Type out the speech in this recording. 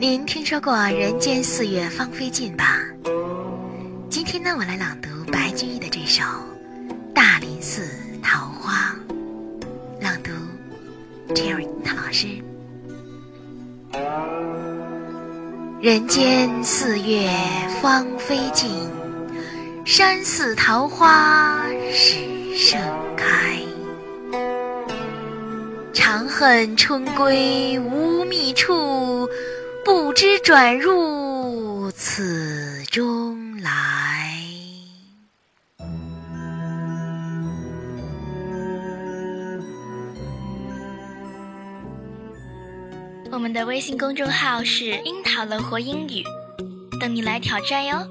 您听说过“人间四月芳菲尽”吧？今天呢，我来朗读白居易的这首《大林寺桃花》，朗读 Cherry 唐老师。人间四月芳菲尽，山寺桃花始盛开。长恨春归无觅处。之转入此中来。我们的微信公众号是“樱桃乐活英语”，等你来挑战哟。